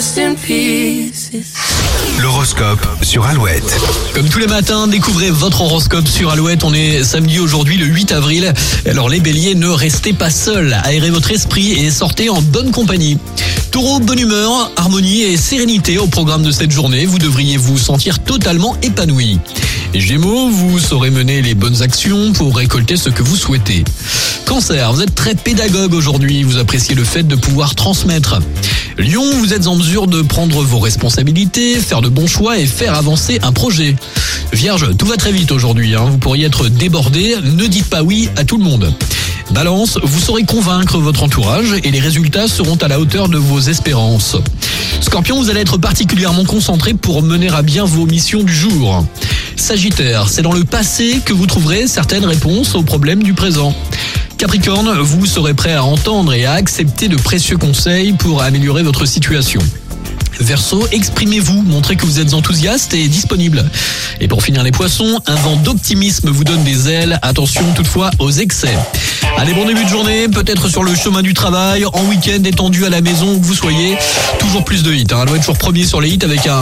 rest in pieces. L'horoscope sur Alouette. Comme tous les matins, découvrez votre horoscope sur Alouette. On est samedi aujourd'hui, le 8 avril. Alors les béliers, ne restez pas seuls. Aérez votre esprit et sortez en bonne compagnie. Taureau, bonne humeur, harmonie et sérénité au programme de cette journée. Vous devriez vous sentir totalement épanoui. Gémeaux, vous saurez mener les bonnes actions pour récolter ce que vous souhaitez. Cancer, vous êtes très pédagogue aujourd'hui. Vous appréciez le fait de pouvoir transmettre. Lion, vous êtes en mesure de prendre vos responsabilités, faire de bons choix et faire avancer un projet. Vierge, tout va très vite aujourd'hui. hein. Vous pourriez être débordé. Ne dites pas oui à tout le monde. Balance, vous saurez convaincre votre entourage et les résultats seront à la hauteur de vos espérances. Scorpion, vous allez être particulièrement concentré pour mener à bien vos missions du jour. Sagittaire, c'est dans le passé que vous trouverez certaines réponses aux problèmes du présent. Capricorne, vous serez prêt à entendre et à accepter de précieux conseils pour améliorer votre situation. Verseau, exprimez-vous, montrez que vous êtes enthousiaste et disponible. Et pour finir les poissons, un vent d'optimisme vous donne des ailes. Attention toutefois aux excès. Allez, bon début de journée, peut-être sur le chemin du travail, en week-end, détendu à la maison où vous soyez. Toujours plus de hits. Hein. Être toujours premier sur les hits avec un